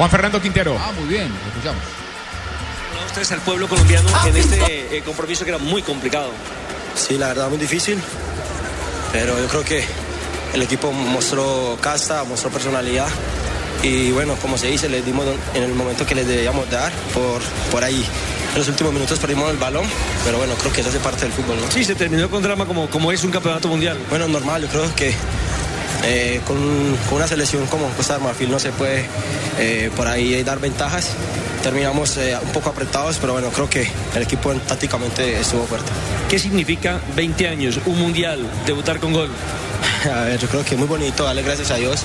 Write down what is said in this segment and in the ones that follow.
Juan Fernando Quintero. Ah, muy bien, lo escuchamos. a ustedes al pueblo colombiano en este eh, compromiso que era muy complicado. Sí, la verdad muy difícil, pero yo creo que el equipo mostró casta, mostró personalidad y bueno, como se dice, les dimos en el momento que les debíamos dar por, por ahí. En los últimos minutos perdimos el balón, pero bueno, creo que eso hace parte del fútbol, ¿no? Sí, se terminó con drama como, como es un campeonato mundial. Bueno, normal, yo creo que eh, con, con, una selección como Costa de Marfil no se puede eh, por ahí dar ventajas. Terminamos eh, un poco apretados, pero bueno, creo que el equipo tácticamente estuvo fuerte. ¿Qué significa 20 años, un mundial, debutar con gol? A ver, yo creo que es muy bonito, darle gracias a Dios.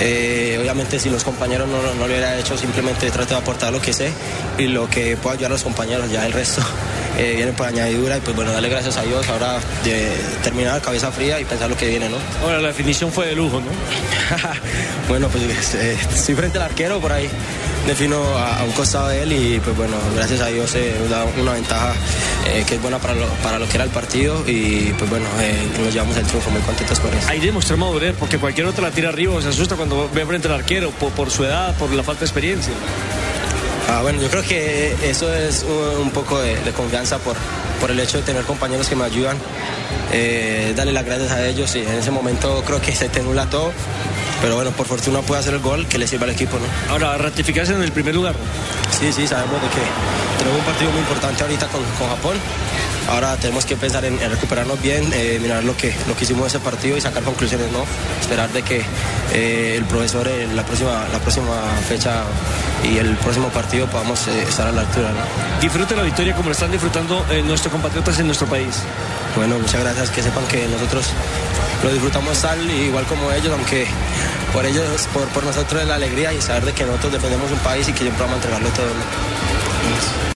Eh, obviamente si los compañeros no, no, lo hubiera hecho, simplemente trato de aportar lo que sé y lo que puedo ayudar a los compañeros, ya el resto eh, viene por añadidura y pues bueno, darle gracias a Dios ahora de terminar cabeza fría y pensar lo que viene, ¿no? Ahora la definición fue de lujo, ¿no? bueno, pues eh, estoy frente al arquero por ahí, defino a, a, un costado de él y pues bueno, gracias a Dios eh, nos da una ventaja eh, que es buena para lo, para lo que era el partido y pues bueno, nos llevamos el triunfo muy contentos por eso. Ahí demostró madurez porque cualquier otro la tira arriba se asusta cuando ve frente al arquero por, por su edad, por la falta de experiencia. Ah, bueno, yo creo que eso es un, poco de, de, confianza por, por el hecho de tener compañeros que me ayudan, eh, darle las gracias a ellos y en ese momento creo que se te nula todo, pero bueno, por fortuna puede hacer el gol que le sirva al equipo. ¿no? Ahora, ratificarse en el primer lugar. Sí, sí, sabemos de que tenemos un partido muy importante ahorita con, con Japón. Ahora tenemos que pensar en, en recuperarnos bien, eh, mirar lo que, lo que hicimos en ese partido y sacar conclusiones, ¿no? Esperar de que eh, el profesor en la próxima, la próxima fecha y el próximo partido podamos eh, estar a la altura, ¿no? Disfrute la victoria como lo están disfrutando nuestros compatriotas en nuestro país. Bueno, muchas gracias, que sepan que nosotros lo disfrutamos tal igual como ellos, aunque por ellos, por, por nosotros es la alegría y saber de que nosotros defendemos un país y que siempre vamos a entregarlo todo. ¿no?